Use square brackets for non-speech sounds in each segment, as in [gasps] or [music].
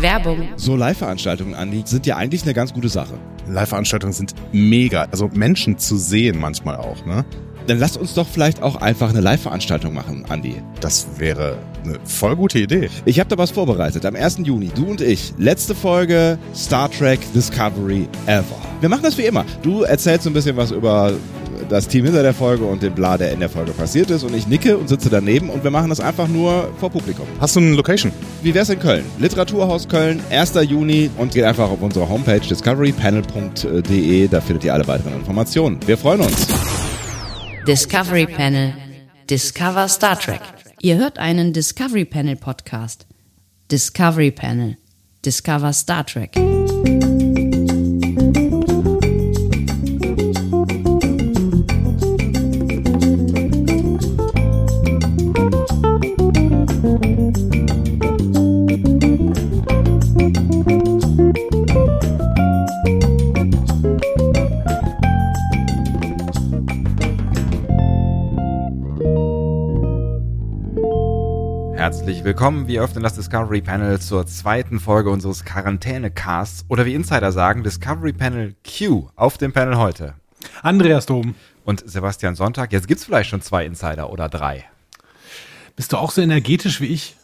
Werbung. So Live-Veranstaltungen, Andi, sind ja eigentlich eine ganz gute Sache. Live-Veranstaltungen sind mega. Also Menschen zu sehen manchmal auch, ne? Dann lasst uns doch vielleicht auch einfach eine Live-Veranstaltung machen, Andi. Das wäre eine voll gute Idee. Ich habe da was vorbereitet. Am 1. Juni, du und ich. Letzte Folge Star Trek Discovery Ever. Wir machen das wie immer. Du erzählst so ein bisschen was über das Team hinter der Folge und den Bla, der in der Folge passiert ist. Und ich nicke und sitze daneben und wir machen das einfach nur vor Publikum. Hast du eine Location? Wie wär's in Köln? Literaturhaus Köln, 1. Juni und geht einfach auf unsere Homepage discoverypanel.de. Da findet ihr alle weiteren Informationen. Wir freuen uns. Discovery Panel. Discover Star Trek. Ihr hört einen Discovery Panel Podcast. Discovery Panel. Discover Star Trek. Herzlich willkommen, wir öffnen das Discovery Panel zur zweiten Folge unseres Quarantäne-Casts oder wie Insider sagen, Discovery Panel Q auf dem Panel heute. Andreas Dom. Und Sebastian Sonntag, jetzt gibt's vielleicht schon zwei Insider oder drei. Bist du auch so energetisch wie ich?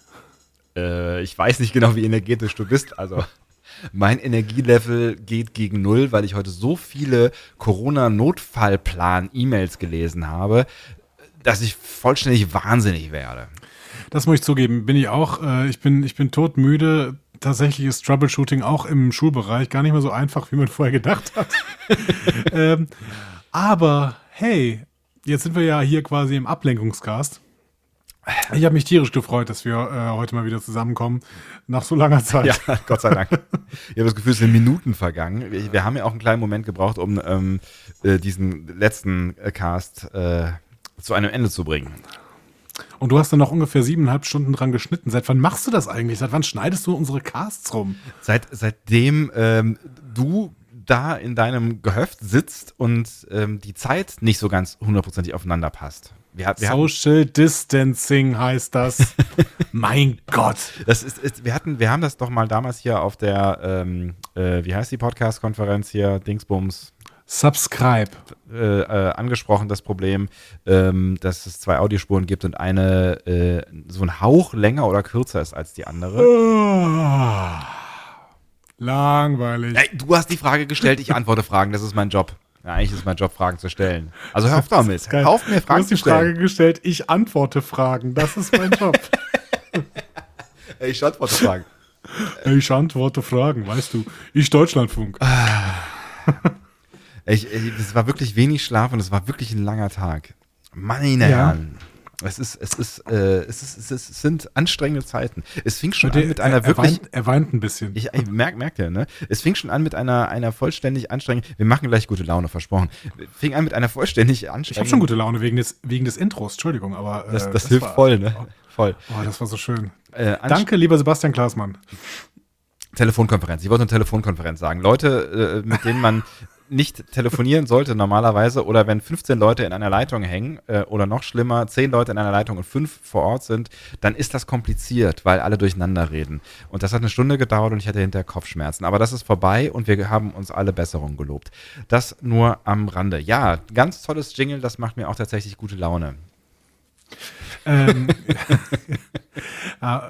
Äh, ich weiß nicht genau, wie energetisch du bist, also mein Energielevel geht gegen null, weil ich heute so viele Corona-Notfallplan-E-Mails gelesen habe, dass ich vollständig wahnsinnig werde. Das muss ich zugeben, bin ich auch. Äh, ich, bin, ich bin todmüde. Tatsächlich ist Troubleshooting auch im Schulbereich gar nicht mehr so einfach, wie man vorher gedacht hat. [laughs] ähm, aber hey, jetzt sind wir ja hier quasi im Ablenkungscast. Ich habe mich tierisch gefreut, dass wir äh, heute mal wieder zusammenkommen, nach so langer Zeit. Ja, [laughs] Gott sei Dank. [laughs] Ich habe das Gefühl, es sind Minuten vergangen. Wir, wir haben ja auch einen kleinen Moment gebraucht, um ähm, äh, diesen letzten Cast äh, zu einem Ende zu bringen. Und du hast dann noch ungefähr siebeneinhalb Stunden dran geschnitten. Seit wann machst du das eigentlich? Seit wann schneidest du unsere Casts rum? Seit, seitdem ähm, du da in deinem Gehöft sitzt und ähm, die Zeit nicht so ganz hundertprozentig aufeinander passt. Wir, wir Social Distancing heißt das. [laughs] mein Gott. Das ist, ist, wir hatten, wir haben das doch mal damals hier auf der, ähm, äh, wie heißt die Podcast-Konferenz hier, Dingsbums, Subscribe. Äh, äh, angesprochen, das Problem, ähm, dass es zwei Audiospuren gibt und eine äh, so ein Hauch länger oder kürzer ist als die andere. Oh, langweilig. Ey, du hast die Frage gestellt, ich antworte Fragen, das ist mein Job. Ja, eigentlich ist mein Job, Fragen zu stellen. Also hör auf damit. Hör auf mir Fragen zu stellen. Du hast die Frage gestellt, ich antworte Fragen. Das ist mein Job. [laughs] ich antworte Fragen. Ich antworte Fragen, weißt du. Ich Deutschlandfunk. [laughs] Ich, es war wirklich wenig Schlaf und es war wirklich ein langer Tag. Meine ja. Herren. Es ist, es ist, äh, es ist, es ist, es sind anstrengende Zeiten. Es fing schon der, an mit einer er, wirklich. Weint, er weint ein bisschen. Ich, ich merk, merkt ihr, ne? Es fing schon an mit einer, einer vollständig anstrengenden. Wir machen gleich gute Laune, versprochen. Fing an mit einer vollständig anstrengenden. Ich habe schon gute Laune wegen des, wegen des Intros, Entschuldigung, aber. Äh, das, das, das, hilft war, voll, ne? Oh, voll. Oh, das war so schön. Äh, Danke, lieber Sebastian Klaasmann. Telefonkonferenz. Ich wollte eine Telefonkonferenz sagen. Leute, äh, mit denen man nicht telefonieren sollte normalerweise oder wenn 15 Leute in einer Leitung hängen äh, oder noch schlimmer, 10 Leute in einer Leitung und 5 vor Ort sind, dann ist das kompliziert, weil alle durcheinander reden. Und das hat eine Stunde gedauert und ich hatte hinterher Kopfschmerzen. Aber das ist vorbei und wir haben uns alle Besserung gelobt. Das nur am Rande. Ja, ganz tolles Jingle, das macht mir auch tatsächlich gute Laune. ähm, [laughs]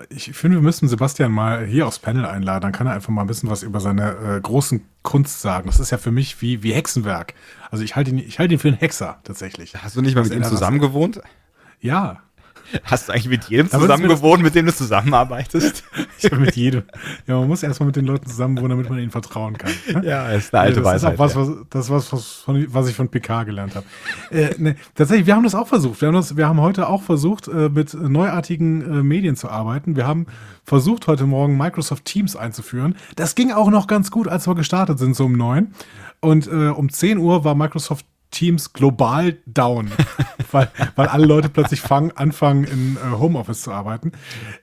ich finde, wir müssen Sebastian mal hier aufs Panel einladen. Dann kann er einfach mal ein bisschen was über seine äh, großen Kunst sagen. Das ist ja für mich wie, wie Hexenwerk. Also ich halte ihn, ich halte ihn für einen Hexer tatsächlich. Hast du nicht mal mit ihm zusammen gewohnt? Ja. Hast du eigentlich mit jedem zusammen gewohnt, mit dem du zusammenarbeitest? [laughs] ich habe mit jedem. Ja, man muss erstmal mit den Leuten zusammen wohnen, damit man ihnen vertrauen kann. Ne? Ja, ist eine alte das Weisheit. Ist was, was, das ist was, was, von, was ich von PK gelernt habe. äh, ne, tatsächlich, wir haben das auch versucht. Wir haben, das, wir haben heute auch versucht, äh, mit neuartigen äh, Medien zu arbeiten. Wir haben versucht, heute Morgen Microsoft Teams einzuführen. Das ging auch noch ganz gut, als wir gestartet sind, so um neun. Und äh, um 10 Uhr war Microsoft Teams global down, [laughs] weil, weil alle Leute plötzlich fangen, anfangen, in äh, Homeoffice zu arbeiten.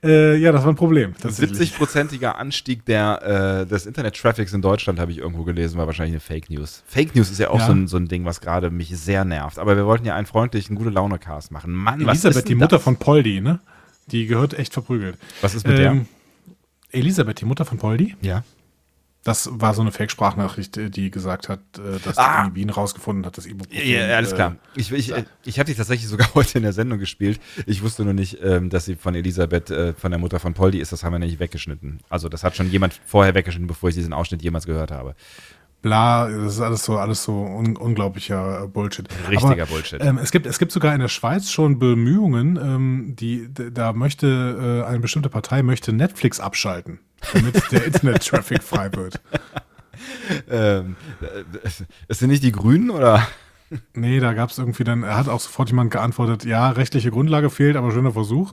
Äh, ja, das war ein Problem. 70-prozentiger Anstieg der, äh, des Internet-Traffics in Deutschland habe ich irgendwo gelesen, war wahrscheinlich eine Fake News. Fake News ist ja auch ja. So, ein, so ein Ding, was gerade mich sehr nervt. Aber wir wollten ja einen freundlichen, gute Laune-Cast machen. Mann, Elisabeth, die Mutter von Poldi, ne? Die gehört echt verprügelt. Was ist mit ähm, der? Elisabeth, die Mutter von Poldi, Ja. Das war so eine Fake-Sprachnachricht, äh, die gesagt hat, äh, dass Ah. die Wien rausgefunden hat, dass Ibuprofen. Ja, ja, alles äh, klar. Ich, ich, ich habe die tatsächlich sogar [laughs] heute in der Sendung gespielt. Ich wusste nur nicht, ähm, dass sie von Elisabeth, äh, von der Mutter von Poldi ist. Das haben wir nicht weggeschnitten. Also das hat schon jemand vorher weggeschnitten, bevor ich diesen Ausschnitt jemals gehört habe. Bla, das ist alles so, alles so un unglaublicher äh, Bullshit. Richtiger Aber, Bullshit. Ähm, es, gibt, es gibt sogar in der Schweiz schon Bemühungen, ähm, die, da möchte äh, eine bestimmte Partei möchte Netflix abschalten, damit der [laughs] Internet-Traffic frei wird. Ähm, äh, es sind nicht die Grünen oder? Nee, da gab es irgendwie dann, er hat auch sofort jemand geantwortet, ja, rechtliche Grundlage fehlt, aber schöner Versuch.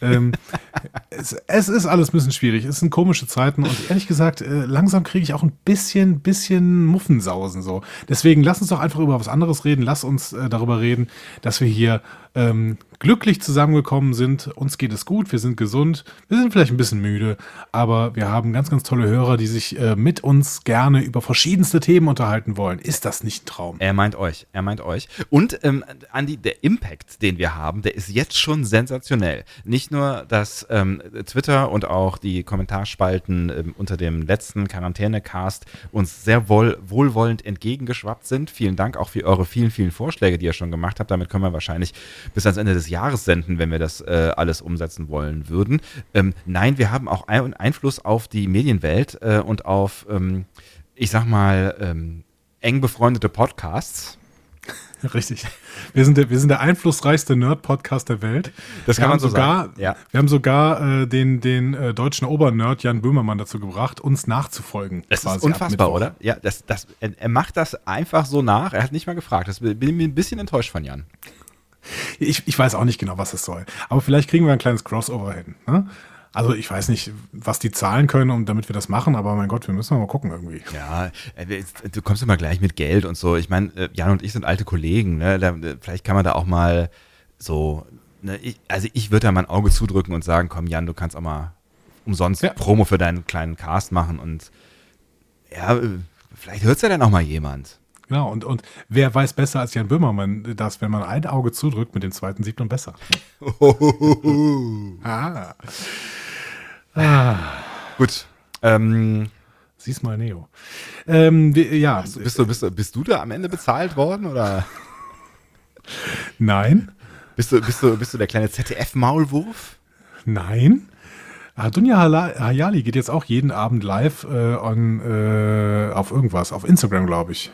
ähm, [laughs] es, es ist alles ein bisschen schwierig, es sind komische Zeiten und ehrlich gesagt, äh, langsam kriege ich auch ein bisschen, bisschen Muffensausen so. Deswegen lass uns doch einfach über was anderes reden, lass uns äh, darüber reden, dass wir hier ähm, glücklich zusammengekommen sind, uns geht es gut, wir sind gesund, wir sind vielleicht ein bisschen müde, aber wir haben ganz, ganz tolle Hörer, die sich äh, mit uns gerne über verschiedenste Themen unterhalten wollen. Ist das nicht ein Traum? Er meint euch, er meint euch. Und ähm, Andi, der Impact, den wir haben, der ist jetzt schon sensationell. Nicht nur, dass ähm, Twitter und auch die Kommentarspalten ähm, unter dem letzten Quarantänecast uns sehr wohl, wohlwollend entgegengeschwappt sind. Vielen Dank auch für eure vielen, vielen Vorschläge, die ihr schon gemacht habt. Damit können wir wahrscheinlich bis ans Ende des Jahres senden, wenn wir das äh, alles umsetzen wollen würden. Ähm, nein, wir haben auch ein Einfluss auf die Medienwelt äh, und auf, ähm, ich sag mal, ähm, eng befreundete Podcasts. [laughs] Richtig. Wir sind der, wir sind der einflussreichste Nerd-Podcast der Welt. Das wir kann man haben so sogar, sagen, ja. Wir haben sogar äh, den, den äh, deutschen Obernerd Jan Böhmermann dazu gebracht, uns nachzufolgen. Das ist unfassbar, oder? Ja, das, das, er, macht das einfach so nach. Er hat nicht mal gefragt. Das bin ich mir ein bisschen enttäuscht von Jan. Ich, ich weiß auch nicht genau, was es soll. Aber vielleicht kriegen wir ein kleines Crossover hin. Ne? Also ich weiß nicht, was die zahlen können, um damit wir das machen, aber mein Gott, wir müssen mal gucken irgendwie. Ja, äh, du kommst immer gleich mit Geld und so. Ich meine, äh, Jan und ich sind alte Kollegen. Ne? Da, äh, vielleicht kann man da auch mal so. Ne? Ich, also ich würde da mal ein Auge zudrücken und sagen, komm Jan, du kannst auch mal umsonst Ja. Promo für deinen kleinen Cast machen und ja, vielleicht hört es ja dann auch mal jemand. Genau, und, und wer weiß besser als Jan Böhmermann, dass wenn man ein Auge zudrückt, mit dem zweiten sieht man besser. [laughs] ah, Gut. Ähm, sieh's mal, Neo. Ähm, ja, bist, du, bist, du, bist du da am Ende bezahlt worden oder nein. bist du, bist du, bist du der kleine ZDF-Maulwurf? Nein. Ah, Dunja Hayali geht jetzt auch jeden Abend live äh, on, äh, auf irgendwas, auf Instagram, glaube ich.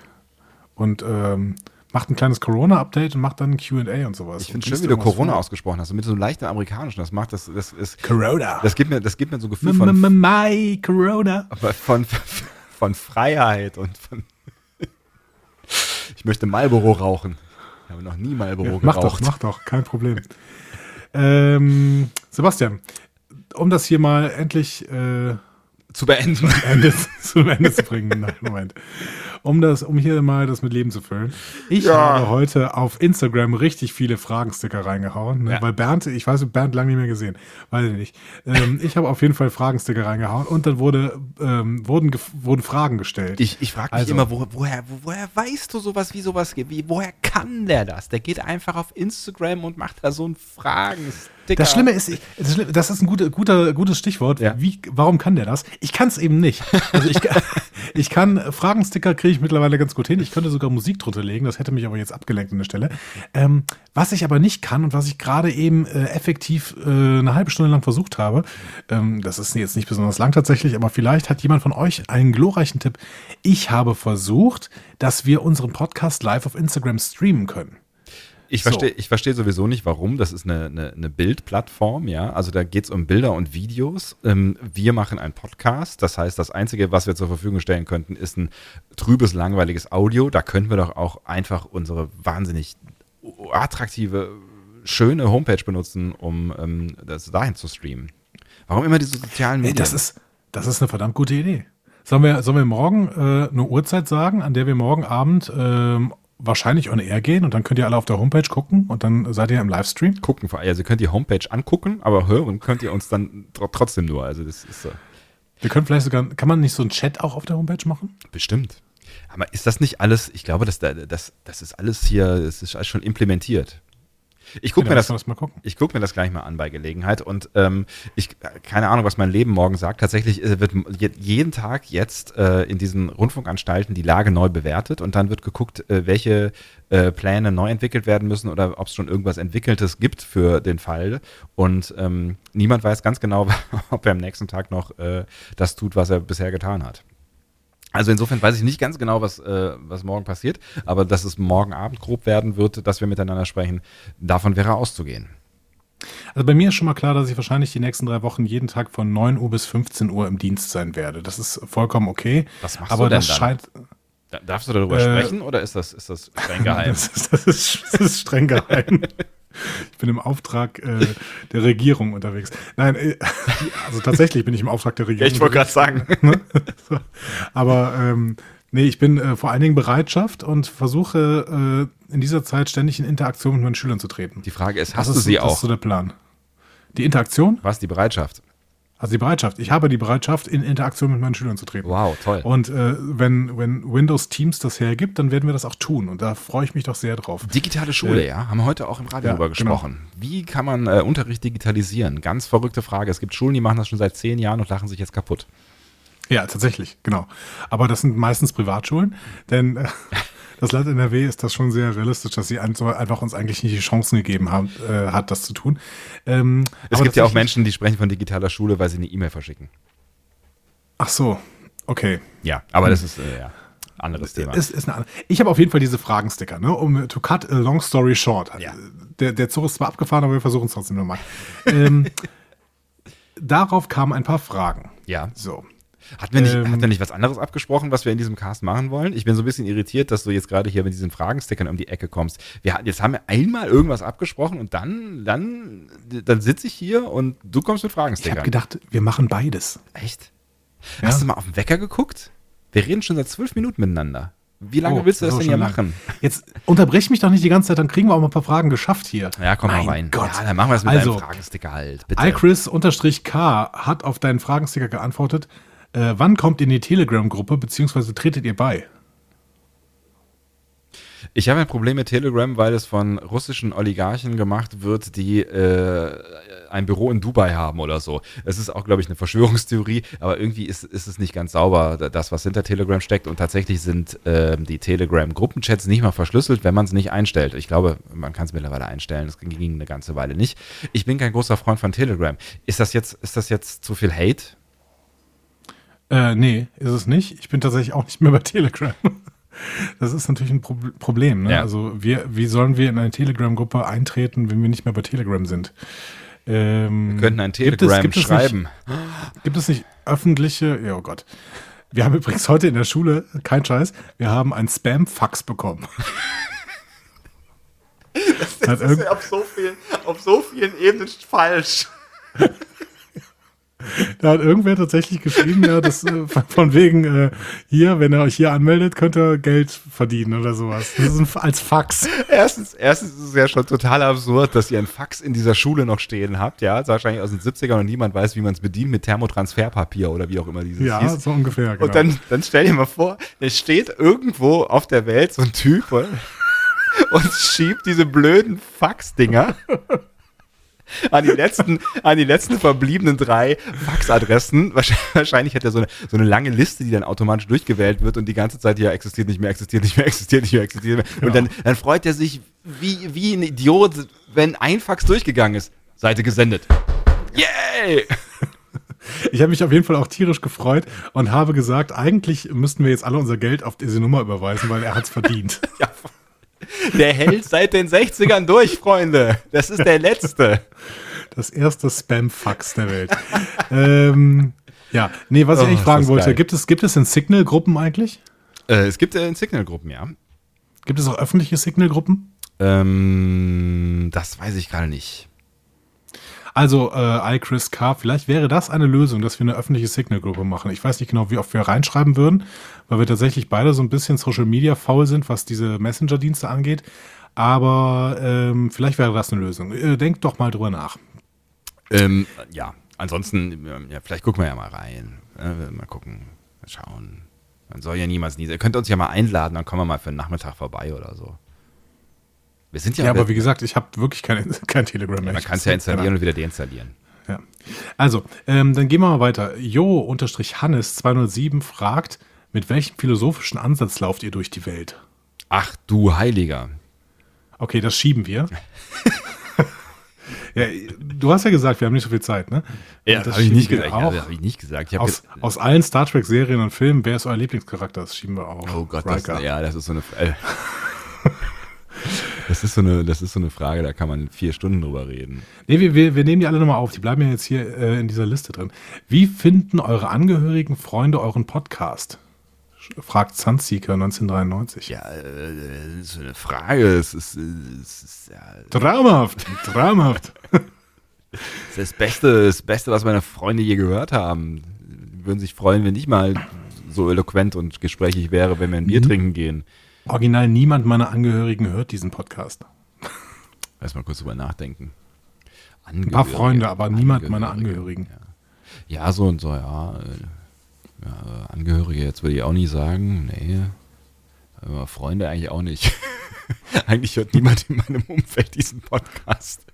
Und ähm, macht ein kleines Corona-Update und macht dann ein QA und sowas. Ich finde schön, wie du Corona vor. ausgesprochen hast. Mit so einem leichten amerikanischen. Das macht das, das ist, Corona. das gibt mir, das gibt mir so ein Gefühl von, My Corona. von, von Freiheit und von. [laughs] Ich möchte Marlboro rauchen. Ich habe noch nie Marlboro Mach doch, geraucht. mach doch, kein Problem. ähm, Sebastian, um das hier mal endlich äh, Zu beenden. [laughs] Ende, zum Ende zu bringen. Nein, Moment. Um das, um hier mal das mit Leben zu füllen. Ich Ja. habe heute auf Instagram richtig viele Fragensticker reingehauen, ne? Ja. weil Bernd, ich weiß, Bernd lange nicht mehr gesehen, weiß ich nicht. Ähm, ich habe auf jeden Fall Fragensticker reingehauen und dann wurde, ähm, wurden, wurden Fragen gestellt. Ich, ich frage mich Also. immer, wo, woher, wo, woher weißt du sowas, wie sowas geht? Wie, woher kann der das? Der geht einfach auf Instagram und macht da so einen Fragensticker. Das Schlimme ist, das ist ein guter, guter, gutes Stichwort. Ja. Wie, warum kann der das? Ich kann es eben nicht. Also ich, [laughs] ich kann Fragensticker kriege ich mittlerweile ganz gut hin. Ich könnte sogar Musik drunter legen. Das hätte mich aber jetzt abgelenkt an der Stelle. Ähm, was ich aber nicht kann und was ich gerade eben äh, effektiv äh, eine halbe Stunde lang versucht habe, ähm, das ist jetzt nicht besonders lang tatsächlich, aber vielleicht hat jemand von euch einen glorreichen Tipp. Ich habe versucht, dass wir unseren Podcast live auf Instagram streamen können. Ich So. verstehe ich verstehe sowieso nicht, warum. Das ist eine, eine, eine Bildplattform, ja. Also da geht es um Bilder und Videos. Ähm, wir machen einen Podcast. Das heißt, das Einzige, was wir zur Verfügung stellen könnten, ist ein trübes, langweiliges Audio. Da können wir doch auch einfach unsere wahnsinnig attraktive, schöne Homepage benutzen, um ähm, das dahin zu streamen. Warum immer diese sozialen Medien? das ist, das ist eine verdammt gute Idee. Sollen wir, sollen wir morgen äh, eine Uhrzeit sagen, an der wir morgen Abend ähm, wahrscheinlich on air gehen und dann könnt ihr alle auf der Homepage gucken und dann seid ihr im Livestream? gucken. Also ihr könnt die Homepage angucken, aber hören könnt ihr uns dann tr trotzdem nur. Also das ist so. Wir können vielleicht sogar, kann man nicht so einen Chat auch auf der Homepage machen? Bestimmt. Aber ist das nicht alles, ich glaube, dass da, das, das ist alles hier, das ist alles schon implementiert. Ich gucke Ja, mir, das, mal gucken. ich guck mir das gleich mal an bei Gelegenheit und ähm, ich keine Ahnung, was mein Leben morgen sagt. Tatsächlich äh, wird je, jeden Tag jetzt äh, in diesen Rundfunkanstalten die Lage neu bewertet und dann wird geguckt, äh, welche äh, Pläne neu entwickelt werden müssen oder ob es schon irgendwas Entwickeltes gibt für den Fall. Und ähm, niemand weiß ganz genau, [laughs] ob er am nächsten Tag noch äh, das tut, was er bisher getan hat. Also insofern weiß ich nicht ganz genau, was, äh, was morgen passiert, aber dass es morgen Abend grob werden wird, dass wir miteinander sprechen, davon wäre auszugehen. Also bei mir ist schon mal klar, dass ich wahrscheinlich die nächsten drei Wochen jeden Tag von 9 Uhr bis 15 Uhr im Dienst sein werde. Das ist vollkommen okay. Was machst aber du denn das scheint. Darfst du darüber Äh, sprechen oder ist das, ist das streng [laughs] geheim? Das ist, das ist, das ist streng geheim. Ich bin im Auftrag äh, der Regierung unterwegs. Nein, äh, also tatsächlich bin ich im Auftrag der Regierung. unterwegs. sagen. [laughs] So. Aber ähm, nee, ich bin äh, vor allen Dingen Bereitschaft und versuche äh, in dieser Zeit ständig in Interaktion mit meinen Schülern zu treten. Die Frage ist, Das hast ist, du sie das ist auch? so der Plan. Die Interaktion, Was, die Bereitschaft? Also die Bereitschaft. Ich habe die Bereitschaft, in Interaktion mit meinen Schülern zu treten. Wow, toll. Und äh, wenn, wenn Windows Teams das hergibt, dann werden wir das auch tun. Und da freue ich mich doch sehr drauf. Digitale Schule, Äh, ja, haben wir heute auch im Radio ja, drüber gesprochen. Wie kann man äh, Unterricht digitalisieren? Ganz verrückte Frage. Es gibt Schulen, die machen das schon seit zehn Jahren und lachen sich jetzt kaputt. Ja, tatsächlich, genau. Aber das sind meistens Privatschulen, denn äh, [laughs] das Land NRW ist das schon sehr realistisch, dass sie einfach uns eigentlich nicht die Chancen gegeben haben, äh, hat, das zu tun. Ähm, Es gibt ja auch Menschen, die sprechen von digitaler Schule, weil sie eine E-Mail verschicken. Ach so, okay. Ja, aber das ist äh, ja anderes Thema. Ist, ist eine, ich habe auf jeden Fall diese Fragensticker, ne? um to cut a long story short. Ja. Der, der Zug ist zwar abgefahren, aber wir versuchen es trotzdem nochmal. ähm, [laughs] darauf kamen ein paar Fragen. ja. So. Hatten wir, nicht, Ähm, hatten wir nicht was anderes abgesprochen, was wir in diesem Cast machen wollen? Ich bin so ein bisschen irritiert, dass du jetzt gerade hier mit diesen Fragenstickern um die Ecke kommst. Wir jetzt haben wir einmal irgendwas abgesprochen und dann, dann, dann sitze ich hier und du kommst mit Ich habe Fragenstickern. gedacht, wir machen beides. Echt? Ja. Hast du mal auf den Wecker geguckt? Wir reden schon seit zwölf Minuten miteinander. Wie lange Oh, willst du das ist denn hier lang. machen? Jetzt unterbrech mich doch nicht die ganze Zeit, dann kriegen wir auch mal ein paar Fragen geschafft hier. Ja, komm mein mal rein. Gott. Ja, dann machen wir das mit also, deinem Fragensticker halt. Bitte. iChris-K hat auf deinen Fragensticker geantwortet, äh, wann kommt ihr in die Telegram-Gruppe, beziehungsweise tretet ihr bei? Ich habe ein Problem mit Telegram, weil es von russischen Oligarchen gemacht wird, die äh, ein Büro in Dubai haben oder so. Es ist auch, glaube ich, eine Verschwörungstheorie, aber irgendwie ist, ist es nicht ganz sauber, das, was hinter Telegram steckt. Und tatsächlich sind ähm, die Telegram-Gruppenchats nicht mal verschlüsselt, wenn man es nicht einstellt. Ich glaube, man kann es mittlerweile einstellen. Das ging eine ganze Weile nicht. Ich bin kein großer Freund von Telegram. Ist das jetzt, ist das jetzt zu viel Hate? Äh, nee, ist es nicht. Ich bin tatsächlich auch nicht mehr bei Telegram. [laughs] Das ist natürlich ein Pro Problem. Ne? Ja. Also wir, wie sollen wir in eine Telegram-Gruppe eintreten, wenn wir nicht mehr bei Telegram sind? Ähm, Wir könnten ein gibt es- Telegram gibt es schreiben. Nicht, [gasps] gibt es nicht öffentliche, ja oh Gott. Wir haben [laughs] übrigens heute in der Schule, kein Scheiß, wir haben ein Spam-Fax bekommen. [laughs] Das ist auf so vielen, auf so vielen Ebenen falsch. Da hat irgendwer tatsächlich geschrieben, ja, das äh, von- wegen äh, hier, wenn ihr euch hier anmeldet, könnt ihr Geld verdienen oder sowas. Das ist ein, als Fax. Erstens, erstens ist es ja schon total absurd, dass ihr ein Fax in dieser Schule noch stehen habt, ja, wahrscheinlich aus den 70ern und niemand weiß, wie man es bedient mit Thermotransferpapier oder wie auch immer dieses Ja, hieß. so ungefähr. Genau. Und dann, dann stell dir mal vor, es steht irgendwo auf der Welt so ein Typ und schiebt diese blöden Faxdinger an die letzten, an die letzten verbliebenen drei Faxadressen. Wahrscheinlich, hat er so eine, so eine lange Liste, die dann automatisch durchgewählt wird und die ganze Zeit ja existiert nicht mehr, existiert nicht mehr, existiert nicht mehr, existiert nicht mehr. Und dann, dann freut er sich wie, wie ein Idiot, wenn ein Fax durchgegangen ist. Seite gesendet. Yay! ich habe mich auf jeden Fall auch tierisch gefreut und habe gesagt, eigentlich müssten wir jetzt alle unser Geld auf diese Nummer überweisen, weil er hat's verdient. [laughs] Ja, der hält seit den 60ern durch, Freunde. Das ist der letzte. Das erste Spam-Fax der Welt. ähm, ja, nee, was ich Oh, eigentlich fragen wollte, geil. gibt es, gibt es in Signal-Gruppen eigentlich? Äh, es gibt äh, Signal-Gruppen, ja. Gibt es auch öffentliche Signal-Gruppen? Ähm, das weiß ich gerade nicht. Also, äh, iChris K, vielleicht wäre das eine Lösung, dass wir eine öffentliche Signal-Gruppe machen. Ich weiß nicht genau, wie oft wir reinschreiben würden, weil wir tatsächlich beide so ein bisschen Social Media faul sind, was diese Messenger-Dienste angeht. Aber ähm, vielleicht wäre das eine Lösung. Äh, denkt doch mal drüber nach. Ähm, ja, ansonsten, ähm, ja, vielleicht gucken wir ja mal rein. Äh, mal gucken, mal schauen. Man soll ja niemals nie. Ihr könnt uns ja mal einladen, dann kommen wir mal für einen Nachmittag vorbei oder so. Wir sind ja, Ja, aber wie gesagt, ich habe wirklich kein, [laughs] kein Telegram mehr. man Ich kann es ja installieren und wieder deinstallieren. Ja. Also, ähm, dann gehen wir mal weiter. Jo-Hannes207 fragt, mit welchem philosophischen Ansatz lauft ihr durch die Welt? Ach du Heiliger. Okay, das schieben wir. [laughs] ja, du hast ja gesagt, wir haben nicht so viel Zeit, ne? Und das habe ich nicht gesagt. Ja, habe ich nicht gesagt. Ich hab Aus, aus allen Star Trek-Serien und Filmen, wer ist euer Lieblingscharakter? Das schieben wir auch. oh Gott, das, ja, das ist so eine. Äh, das ist so eine, das ist so eine Frage, da kann man vier Stunden drüber reden. Nee, wir, wir, wir nehmen die alle nochmal auf. Die bleiben ja jetzt hier äh, in dieser Liste drin. Wie finden eure Angehörigen, Freunde euren Podcast? Fragt Sunseeker 1993. Ja, äh, das ist so eine Frage. Es ist, äh, es ist ja, Traumhaft, traumhaft. das, [laughs] ist das Beste, das Beste, was meine Freunde je gehört haben. Die würden sich freuen, wenn ich mal so eloquent und gesprächig wäre, wenn wir ein Bier trinken gehen. Original niemand meiner Angehörigen hört diesen Podcast. Lass mal kurz drüber nachdenken. Ein paar Freunde, aber niemand meiner Angehörigen. Ja. ja, so und so, ja. ja Angehörige, jetzt würde ich auch nicht sagen. Nee. Aber Freunde eigentlich auch nicht. [laughs] eigentlich hört niemand in meinem Umfeld diesen Podcast.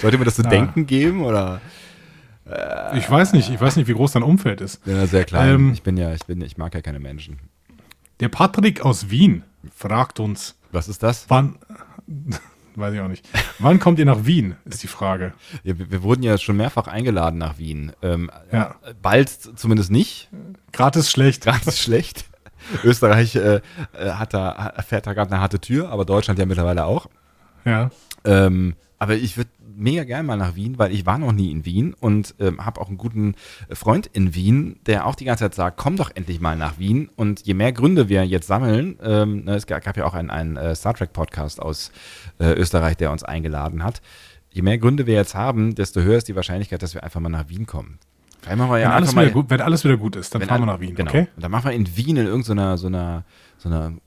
Sollte mir das zu Ja. denken geben oder? Ich weiß nicht, ich weiß nicht, wie groß dein Umfeld ist. Ja, sehr klein. Ähm, ich bin ja, ich bin, ich mag ja keine Menschen. Der Patrick aus Wien fragt uns, Was ist das? wann, [laughs] weiß ich auch nicht, wann kommt ihr nach Wien, ist die Frage. Ja, wir, wurden ja schon mehrfach eingeladen nach Wien. Ähm, Ja. Bald zumindest nicht. Gratis schlecht. Ganz [laughs] schlecht. Österreich äh, äh, hat da, fährt da gerade eine harte Tür, aber Deutschland ja mittlerweile auch. Ja. Ähm, aber ich würde mega gern mal nach Wien, weil ich war noch nie in Wien und ähm, habe auch einen guten Freund in Wien, der auch die ganze Zeit sagt, komm doch endlich mal nach Wien. Und je mehr Gründe wir jetzt sammeln, ähm, ne, es gab ja auch einen, einen äh, Star Trek Podcast aus äh, Österreich, der uns eingeladen hat. Je mehr Gründe wir jetzt haben, desto höher ist die Wahrscheinlichkeit, dass wir einfach mal nach Wien kommen. Vielleicht machen wir ja Wenn, alles einfach mal wieder gut, wenn alles wieder gut ist, dann fahren wir nach Wien, genau. okay? Und dann machen wir in Wien in irgendeiner so einer, so einer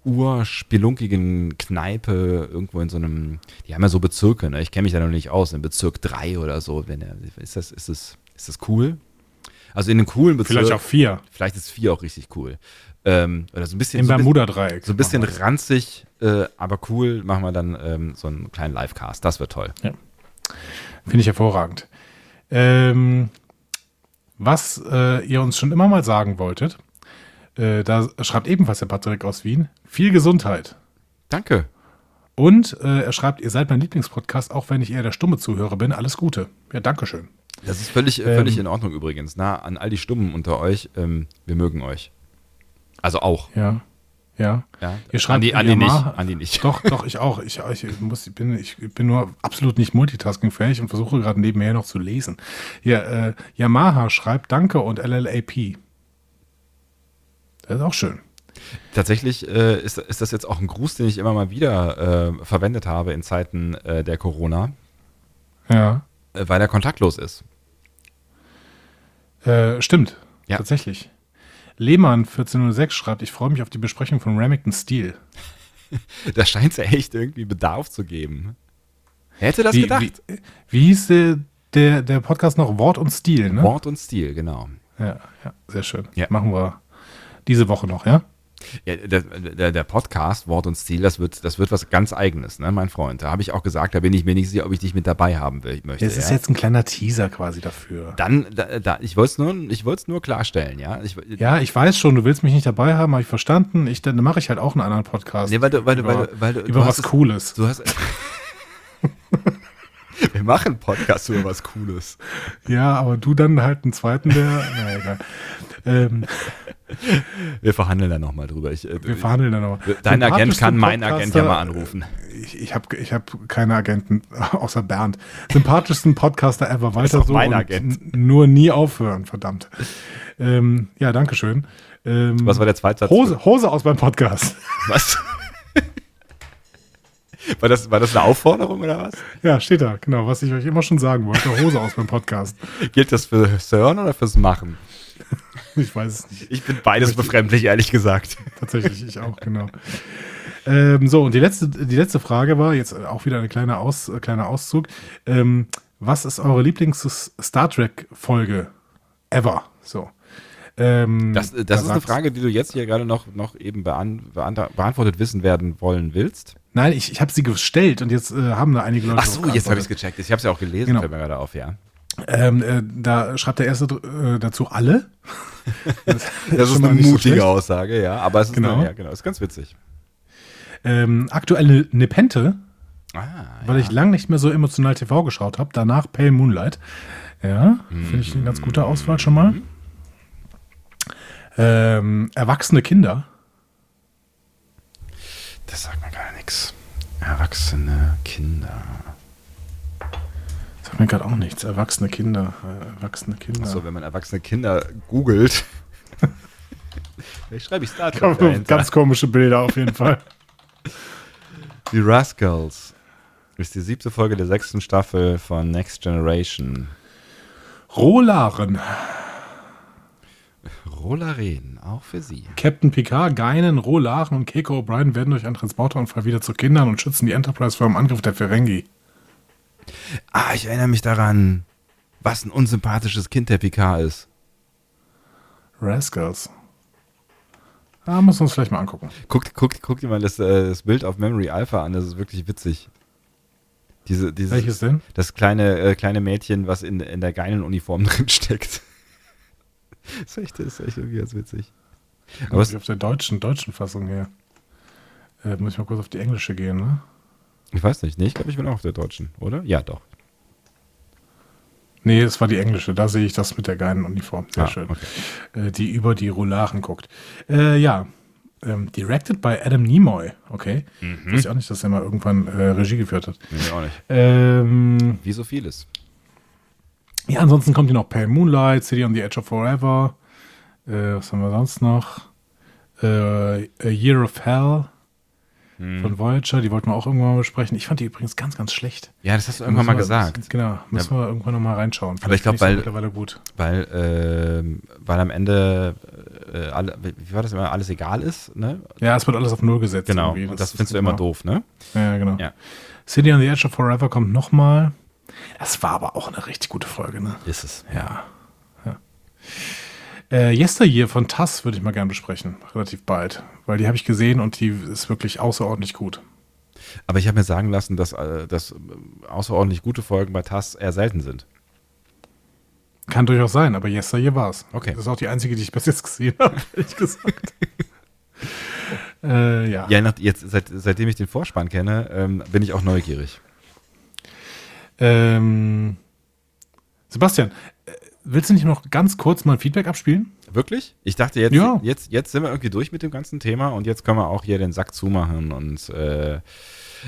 urspelunkigen Kneipe, irgendwo in so einem, die haben ja so Bezirke, ne? ich kenne mich da noch nicht aus, in Bezirk 3 oder so. Wenn der, ist, das, ist, das, ist das cool? Also in einem coolen Bezirk. Vielleicht auch vier. Vielleicht ist 4 auch richtig cool. Ähm, oder so ein bisschen. Im so ein bisschen- Bermuda-Dreieck. so ein bisschen ranzig, äh, aber cool, machen wir dann ähm, so einen kleinen Livecast. Das wird toll. wir. Finde ich hervorragend. Ähm, was äh, ihr uns schon immer mal sagen wolltet, äh, da schreibt ebenfalls der Patrick aus Wien, viel Gesundheit. Danke. Und äh, er schreibt, ihr seid mein Lieblingspodcast, auch wenn ich eher der stumme Zuhörer bin. Alles Gute. Ja, Dankeschön. Das ist völlig, äh, Ähm, völlig in Ordnung übrigens. Na, an all die Stummen unter euch, ähm, wir mögen euch. Also auch. Ja. Ja. Ja. Ihr schreibt Andi, Andi Yamaha- nicht. Andi nicht. Doch, doch, ich auch. Ich, ich, muss, ich, bin, ich bin nur absolut nicht multitaskingfähig und versuche gerade nebenher noch zu lesen. Ja, äh, Yamaha schreibt Danke und LLAP. Das ist auch schön. Tatsächlich äh, ist, ist das jetzt auch ein Gruß, den ich immer mal wieder äh, verwendet habe in Zeiten äh, der Corona, Ja. äh, weil er kontaktlos ist. Äh, stimmt. Ja. Tatsächlich. Lehmann 1406 schreibt, ich freue mich auf die Besprechung von Remington Steel. [laughs] Da scheint es ja echt irgendwie Bedarf zu geben. Wer hätte das Wie, gedacht? wie, wie hieß der, der, der Podcast noch? Wort und Stil, ne? Wort und Stil, genau. Ja, ja, sehr schön. Ja. Machen wir diese Woche noch, ja? Ja, der, der, der Podcast Wort und Stil, das wird, das wird was ganz Eigenes, ne, mein Freund. Da habe ich auch gesagt, da bin ich mir nicht sicher, ob ich dich mit dabei haben will, möchte. Das ist ja? jetzt ein kleiner Teaser quasi dafür. Dann, da, da, ich wollte es nur, ich wollt's nur klarstellen, ja. Ich, Ja, ich weiß schon, du willst mich nicht dabei haben, habe ich verstanden. Ich, dann mache ich halt auch einen anderen Podcast. Nee, weil du, weil du, über, weil du, weil du, über was es- Cooles. Du hast. [laughs] [laughs] [laughs] Wir machen Podcast über was Cooles. Ja, aber du dann halt einen zweiten, der. na egal. Ähm, Wir verhandeln da nochmal drüber. Ich, äh, wir verhandeln dann noch. Dein Agent kann meinen Agent ja mal anrufen. Ich, ich habe ich hab keine Agenten, [laughs] außer Bernd. Sympathischsten Podcaster ever. Weiter auch so. mein Agent. Nur nie aufhören, verdammt. Ähm, ja, danke schön. Ähm, Was war der zweite Satz? Hose, Hose aus beim Podcast. Was? War das, war das eine Aufforderung oder was? Ja, steht da, genau, was ich euch immer schon sagen wollte. Hose aus beim Podcast. Gilt das fürs Hören oder fürs Machen? Ich weiß es nicht. Ich bin beides befremdlich, ehrlich gesagt. Tatsächlich, ich auch, genau. Ähm, so, und die letzte, die letzte Frage war, jetzt auch wieder ein kleiner, Aus, äh, kleiner Auszug. Ähm, was ist eure Lieblings-Star Trek-Folge ever? So. Ähm, Das, da das ist eine Frage, die du jetzt hier gerade noch, noch eben beant, beant, beantwortet wissen werden wollen willst. Nein, ich, ich habe sie gestellt und jetzt äh, haben da einige Leute. Ach so, jetzt habe ich es gecheckt. Ich habe es ja auch gelesen, Genau. fällt mir gerade auf, ja. Ähm, äh, da schreibt der erste äh, dazu alle. Das, [laughs] Das ist mal eine so mutige schlecht. Aussage, ja. Aber es ist, Genau. eine, ja, genau, ist ganz witzig. Ähm, aktuelle Nepente, Ah, weil ich lang nicht mehr so emotional TV geschaut habe. Danach Pale Moonlight. Ja, finde ich eine ganz gute Auswahl schon mal. Ähm, erwachsene Kinder. das sagt gar nichts. Erwachsene Kinder. Sagt mir gerade auch nichts. Erwachsene Kinder. Erwachsene Kinder. So, wenn man erwachsene Kinder googelt. Vielleicht schreibe ich Star Trek Ganz dahinter. komische Bilder auf jeden Fall. Die Rascals ist die siebte Folge der sechsten Staffel von Next Generation. Rolaren. Rolaren, auch für sie. Captain Picard, Geinen, Rolaren und Keiko O'Brien werden durch einen Transporterunfall wieder zu Kindern und schützen die Enterprise vor dem Angriff der Ferengi. Ah, ich erinnere mich daran, was ein unsympathisches Kind der Picard ist. Rascals. Da müssen wir uns vielleicht mal angucken. Guck, guck, guck dir mal das, äh, das Bild auf Memory Alpha an, das ist wirklich witzig. Diese, dieses, Welches denn? Das kleine, äh, kleine Mädchen, was in, in der geilen Uniform [laughs] drin steckt. [laughs] Das ist echt, das ist echt irgendwie ganz witzig. Aber es, auf der deutschen, deutschen Fassung her. Äh, muss ich mal kurz auf die englische gehen, ne? ich weiß nicht, nee, ich glaube, ich bin auch auf der deutschen, oder? Ja, doch. Nee, das war die englische. Da sehe ich das mit der geilen Uniform. Sehr Ah, schön. okay. Äh, die über die Rolaren guckt. Äh, ja. Ähm, directed by Adam Nimoy. Okay. Mhm. Wusste ich auch nicht, dass er mal irgendwann äh, Regie geführt hat. Nee, auch nicht. Ähm, Wie so vieles. Ja, ansonsten kommt hier noch Pale Moonlight, City on the Edge of Forever. Äh, was haben wir sonst noch? Äh, A Year of Hell Hm. von Voyager. Die wollten wir auch irgendwann mal besprechen. Ich fand die übrigens ganz, ganz schlecht. Ja, das hast du irgendwann mal gesagt. Genau, müssen wir irgendwann noch mal reinschauen. Aber ich glaub, Vielleicht weil- mittlerweile gut. Weil, ähm, weil am Ende äh, alle, wie war das immer, alles egal ist, ne? Ja, es wird alles auf Null gesetzt. Genau. das ist findest du genau. immer doof, ne? Ja, genau. Ja. City on the Edge of Forever kommt noch mal. Das war aber auch eine richtig gute Folge, ne? Ist es. Ja. ja. Äh, Yesteryear von Tass würde ich mal gern besprechen. Relativ bald. Weil die habe ich gesehen und die ist wirklich außerordentlich gut. Aber ich habe mir sagen lassen, dass, äh, dass außerordentlich gute Folgen bei TAS eher selten sind. Kann durchaus sein, aber Yesteryear war es. Okay. Das ist auch die einzige, die ich bis jetzt gesehen [laughs] habe, ehrlich gesagt. [laughs] äh, ja. Ja, nach, jetzt, seit, seitdem ich den Vorspann kenne, ähm, bin ich auch neugierig. Ähm, Sebastian, äh, willst du nicht noch ganz kurz mal ein Feedback abspielen? Wirklich? Ich dachte, jetzt, Ja. jetzt, jetzt sind wir irgendwie durch mit dem ganzen Thema und jetzt können wir auch hier den Sack zumachen und äh,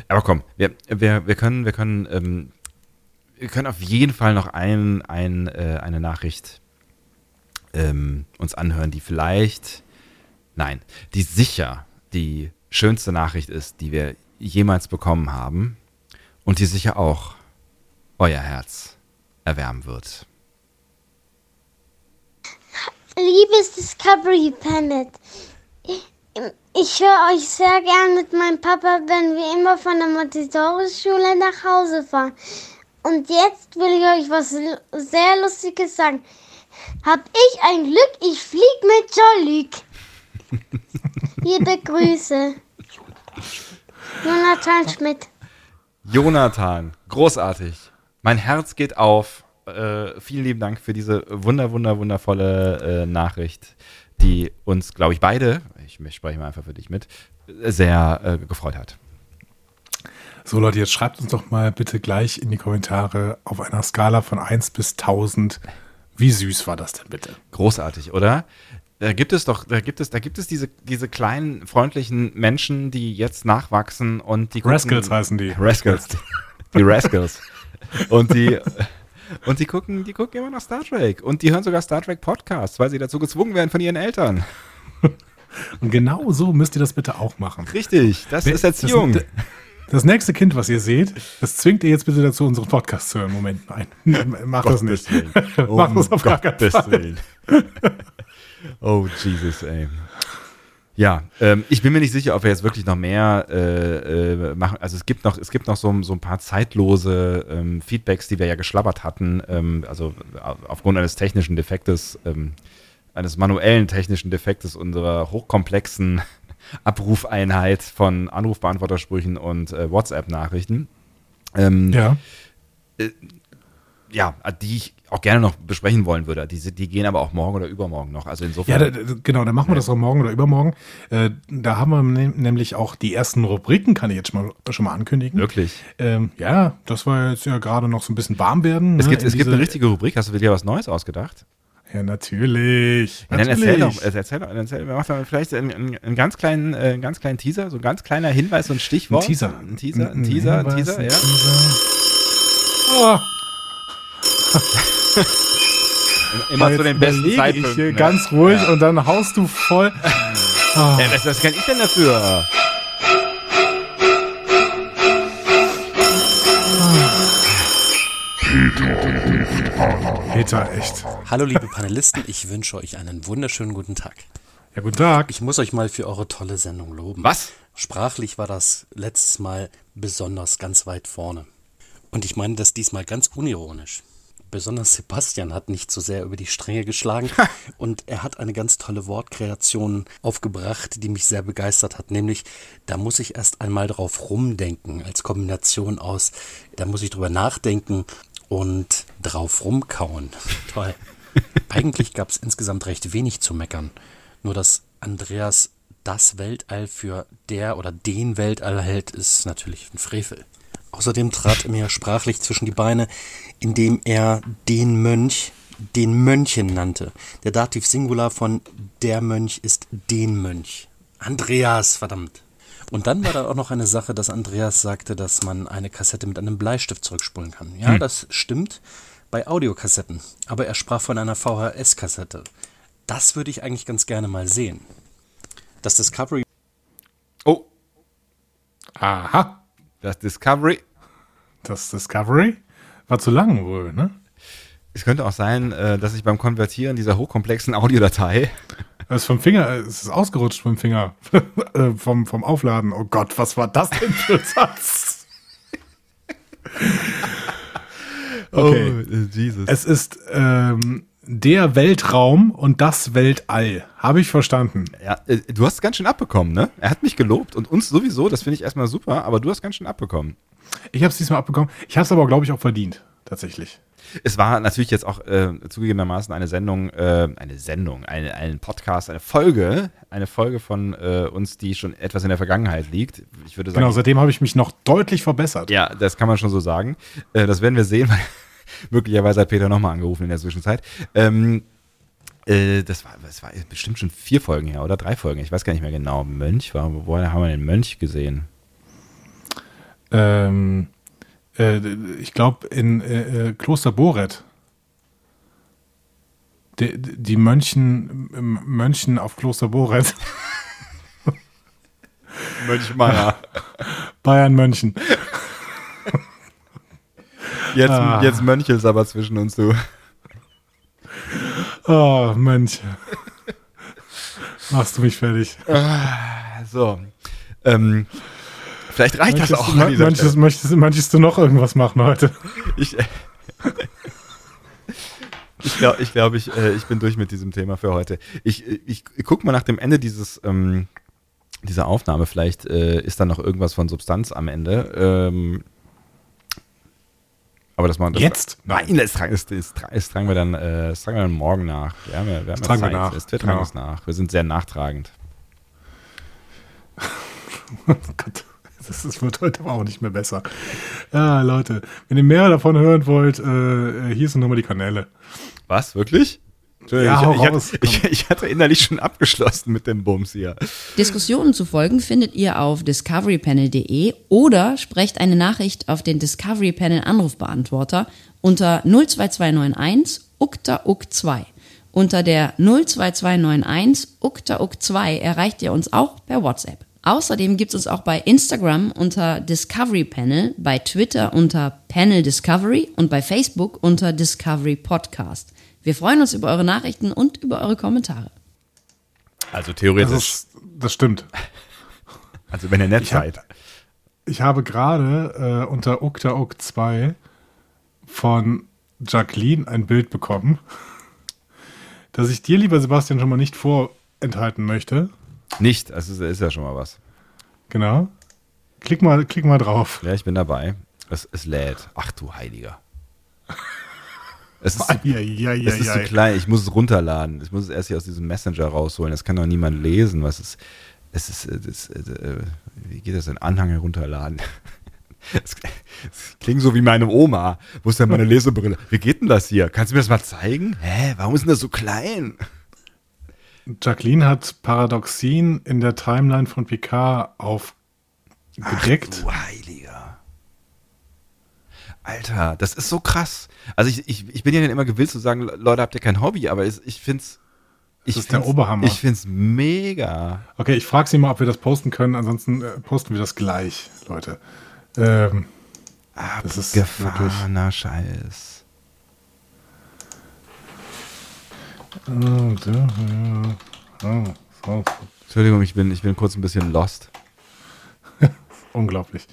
aber komm, wir, wir, wir können, wir können, ähm, wir können auf jeden Fall noch ein, ein, äh, eine Nachricht ähm, uns anhören, die vielleicht, nein, die sicher die schönste Nachricht ist, die wir jemals bekommen haben und die sicher auch euer Herz erwärmen wird. Liebes Discovery Planet, ich höre euch sehr gern mit meinem Papa, wenn wir immer von der Montessori-Schule nach Hause fahren. Und jetzt will ich euch was sehr Lustiges sagen. Hab ich ein Glück, ich flieg mit Jollik. [laughs] Liebe Grüße. Jonathan Schmidt. Jonathan, großartig. Mein Herz geht auf. Äh, vielen lieben Dank für diese wunder, wunder, wundervolle äh, Nachricht, die uns, glaube ich, beide, ich spreche mal einfach für dich mit, sehr äh, gefreut hat. So Leute, jetzt schreibt uns doch mal bitte gleich in die Kommentare auf einer Skala von 1 bis 1000. Wie süß war das denn bitte? Großartig, oder? Da gibt es doch, da gibt es, da gibt es diese, diese kleinen, freundlichen Menschen, die jetzt nachwachsen und die gucken- Rascals heißen die. Rascals. Die Rascals. Und die, und die gucken, die gucken immer noch Star Trek. Und die hören sogar Star Trek Podcasts, weil sie dazu gezwungen werden von ihren Eltern. Und genau so müsst ihr das bitte auch machen. Richtig, das ist Erziehung. Das, das nächste Kind, was ihr seht, das zwingt ihr jetzt bitte dazu, unseren Podcast zu hören. Moment, nein. [laughs] Mach das nicht. [laughs] Mach das auf gar keinen Fall. Willen. Oh, Jesus, ey. Ja, ähm, ich bin mir nicht sicher, ob wir jetzt wirklich noch mehr äh, äh, machen. Also es gibt noch, es gibt noch so, so ein paar zeitlose ähm, Feedbacks, die wir ja geschlabbert hatten. Ähm, also au- aufgrund eines technischen Defektes, ähm, eines manuellen technischen Defektes unserer hochkomplexen [laughs] Abrufeinheit von Anrufbeantwortersprüchen und äh, WhatsApp-Nachrichten. Ähm, Ja. ja, die ich auch gerne noch besprechen wollen würde. Die, die gehen aber auch morgen oder übermorgen noch. Also Ja, insofern. da, da- genau, dann machen wir das auch morgen oder übermorgen. Äh, da haben wir nämlich auch die ersten Rubriken, kann ich jetzt schon mal, schon mal ankündigen. wirklich. Ähm, ja, das war jetzt ja gerade noch so ein bisschen warm werden. Es ne, gibt, es gibt eine richtige Rubrik. Hast du dir was Neues ausgedacht? Ja, natürlich. Ja, dann natürlich. erzähl doch, äh, erzähl doch, erzähl, mach doch vielleicht einen, einen, einen ganz kleinen, äh, einen ganz kleinen Teaser, so ein ganz kleiner Hinweis, so ein Ein Stichwort. Teaser. Ein Teaser, ein Teaser, ein Hinweis, Teaser, ein ja. Teaser. Oh, [laughs] Immer zu den besten Zeitpunkten. ich hier ne? ganz ruhig und dann haust du voll. Ah, Ja, was, was kann ich denn dafür? Peter, echt. Hallo liebe Panelisten, ich wünsche euch einen wunderschönen guten Tag. Ja, guten Tag. Ich muss euch mal für eure tolle Sendung loben. Was? Sprachlich war das letztes Mal besonders ganz weit vorne. Und ich meine das diesmal ganz unironisch. Besonders Sebastian hat nicht so sehr über die Stränge geschlagen und er hat eine ganz tolle Wortkreation aufgebracht, die mich sehr begeistert hat. Nämlich, da muss ich erst einmal drauf rumdenken, als Kombination aus, da muss ich drüber nachdenken und drauf rumkauen. [laughs] Toll. Eigentlich gab es insgesamt recht wenig zu meckern. Nur dass Andreas das Weltall für der oder den Weltall hält, ist natürlich ein Frevel. Außerdem trat er mir sprachlich zwischen die Beine, indem er den Mönch den Mönchen nannte. Der Dativ Singular von der Mönch ist den Mönch. Andreas, verdammt. Und dann war da auch noch eine Sache, dass Andreas sagte, dass man eine Kassette mit einem Bleistift zurückspulen kann. Ja, das stimmt bei Audiokassetten. Aber er sprach von einer VHS-Kassette. Das würde ich eigentlich ganz gerne mal sehen. Das Discovery Oh, Aha. Das Discovery. Das Discovery war zu lang wohl, ne? Es könnte auch sein, äh, dass ich beim Konvertieren dieser hochkomplexen Audiodatei [laughs] Es ist vom Finger, es ist ausgerutscht vom Finger. [laughs] Äh, vom, vom Aufladen. Oh Gott, was war das denn für ein [laughs] Satz? Okay. äh, Jesus. Es ist ähm, der Weltraum und das Weltall. Habe ich verstanden. ja, äh, du hast ganz schön abbekommen, ne? Er hat mich gelobt und uns sowieso, das finde ich erstmal super, aber du hast ganz schön abbekommen. Ich habe es diesmal abbekommen. Ich habe es aber, glaube ich, auch verdient. Tatsächlich. Es war natürlich jetzt auch äh, zugegebenermaßen eine Sendung, äh, eine Sendung, eine, ein Podcast, eine Folge, eine Folge von äh, uns, die schon etwas in der Vergangenheit liegt. Ich würde sagen, Genau, seitdem habe ich mich noch deutlich verbessert. ja, das kann man schon so sagen. Äh, das werden wir sehen, [laughs] weil möglicherweise hat Peter nochmal angerufen in der Zwischenzeit. Ähm, äh, das, war, das war bestimmt schon vier Folgen her oder drei Folgen. Ich weiß gar nicht mehr genau. Mönch war, woher haben wir den Mönch gesehen? Ähm, äh, ich glaube, in äh, äh, Kloster Boret. Die, die Mönchen, Mönchen auf Kloster Boret. [laughs] Mönch Meier. Bayern Mönchen. Jetzt, Ah. jetzt Mönchels aber zwischen uns, du. Oh, Mönch. Machst du mich fertig. So. Ähm, vielleicht reicht das Möchtest, auch du, an dieser möchtest, möchtest, möchtest du noch irgendwas machen heute? Ich, äh, ich glaube, ich, glaub, ich, äh, ich bin durch mit diesem Thema für heute. Ich, ich, ich guck mal nach dem Ende dieses, ähm, dieser Aufnahme. Vielleicht äh, ist da noch irgendwas von Substanz am Ende. Ähm, aber das machen das Jetzt? Nein, das, tragen- das, das, das tragen wir dann, äh, das tragen wir dann morgen nach. Wir haben ja, wir haben tragen wir nach, Das- Wir tragen genau. es nach. Wir sind sehr nachtragend. [laughs] Gott, das, das wird heute aber auch nicht mehr besser. Ja, Leute, wenn ihr mehr davon hören wollt, äh, hier sind nochmal die Kanäle. Was? Wirklich? Entschuldigung, Ja, ich, ich, raus, hatte, ich, ich hatte innerlich schon abgeschlossen mit dem Bums hier. Diskussionen zu folgen findet ihr auf discoverypanel.de oder sprecht eine Nachricht auf den Discovery Panel Anrufbeantworter unter 02291 ukta uk 2. Unter der 02291 ukta uk 2 erreicht ihr uns auch per WhatsApp. Außerdem gibt es uns auch bei Instagram unter Discovery Panel, bei Twitter unter Panel Discovery und bei Facebook unter Discovery Podcast. Wir freuen uns über eure Nachrichten und über eure Kommentare. Also Das, theoretisch. ist, das stimmt. Also wenn ihr nett Ich hab- seid. Ich habe gerade äh, unter Ukta Uk 2 von Jacqueline ein Bild bekommen, das ich dir, lieber Sebastian, schon mal nicht vorenthalten möchte. Nicht, also ist ja schon mal was. Genau. Klick mal, klick mal drauf. Ja, ich bin dabei. Es, es lädt. Ach du Heiliger. Es ist, Ja, ja, ja, es ist ja. klein, ich muss es runterladen. Ich muss es erst hier aus diesem Messenger rausholen. Das kann doch niemand lesen. Was ist, es ist, das, äh, wie geht das denn? Anhang herunterladen. [laughs] Es es klingt so wie meine Oma. Wo ist denn meine Lesebrille? Wie geht denn das hier? Kannst du mir das mal zeigen? Hä, warum ist denn das so klein? Jacqueline hat Paradoxien in der Timeline von Picard aufgedeckt. Heiliger. Alter, das ist so krass. Also ich, ich, ich bin ja dann immer gewillt zu sagen, Leute, habt ihr kein Hobby, aber es- ich find's. Ich ist der Oberhammer. Ich find's mega. Okay, ich frage sie mal, ob wir das posten können. Ansonsten äh, posten wir das gleich, Leute. Ähm, das ist. Gefahrener Scheiß. Oh, ja. Oh, so, Entschuldigung, ich bin, ich bin kurz ein bisschen lost. [laughs] unglaublich.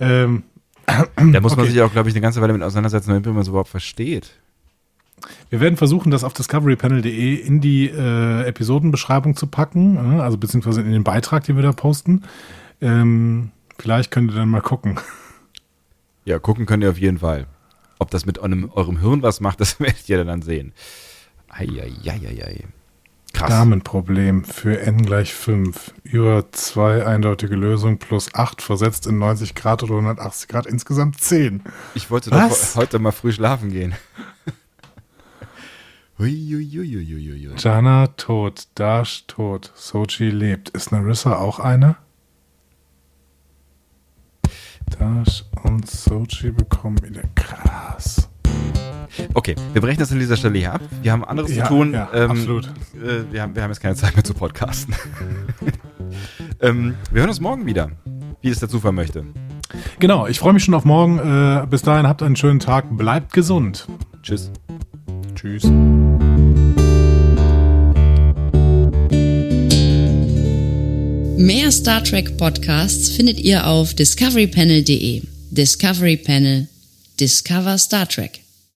Ähm, [clears throat] Da muss man Okay. sich auch, glaube ich, eine ganze Weile mit auseinandersetzen, damit man es überhaupt versteht. Wir werden versuchen, das auf discoverypanel.de in die äh, Episodenbeschreibung zu packen, äh, also beziehungsweise in den Beitrag, den wir da posten. Ähm, vielleicht könnt ihr dann mal gucken. Ja, gucken könnt ihr auf jeden Fall. Ob das mit eurem, eurem Hirn was macht, [laughs] das werdet ihr dann sehen. Eieieiei. Krass. Damenproblem für n gleich 5. Über zwei eindeutige Lösungen plus 8 versetzt in 90 Grad oder 180 Grad, insgesamt 10. Ich wollte doch Was? he- heute mal früh schlafen gehen. [laughs] Jana tot, Dash tot, Sochi lebt. Ist Narissa auch eine? Dash und Sochi bekommen wieder krass. Okay, wir brechen das an dieser Stelle hier ab. Wir haben anderes Ja, zu tun. ja, absolut. Äh, wir, haben, wir haben jetzt keine Zeit mehr zu podcasten. [laughs] ähm, wir hören uns morgen wieder, wie es der Zufall möchte. Genau, ich freue mich schon auf morgen. Äh, bis dahin habt einen schönen Tag. Bleibt gesund. Tschüss. Tschüss. Mehr Star Trek Podcasts findet ihr auf discoverypanel.de. Discovery Panel. Discover Star Trek.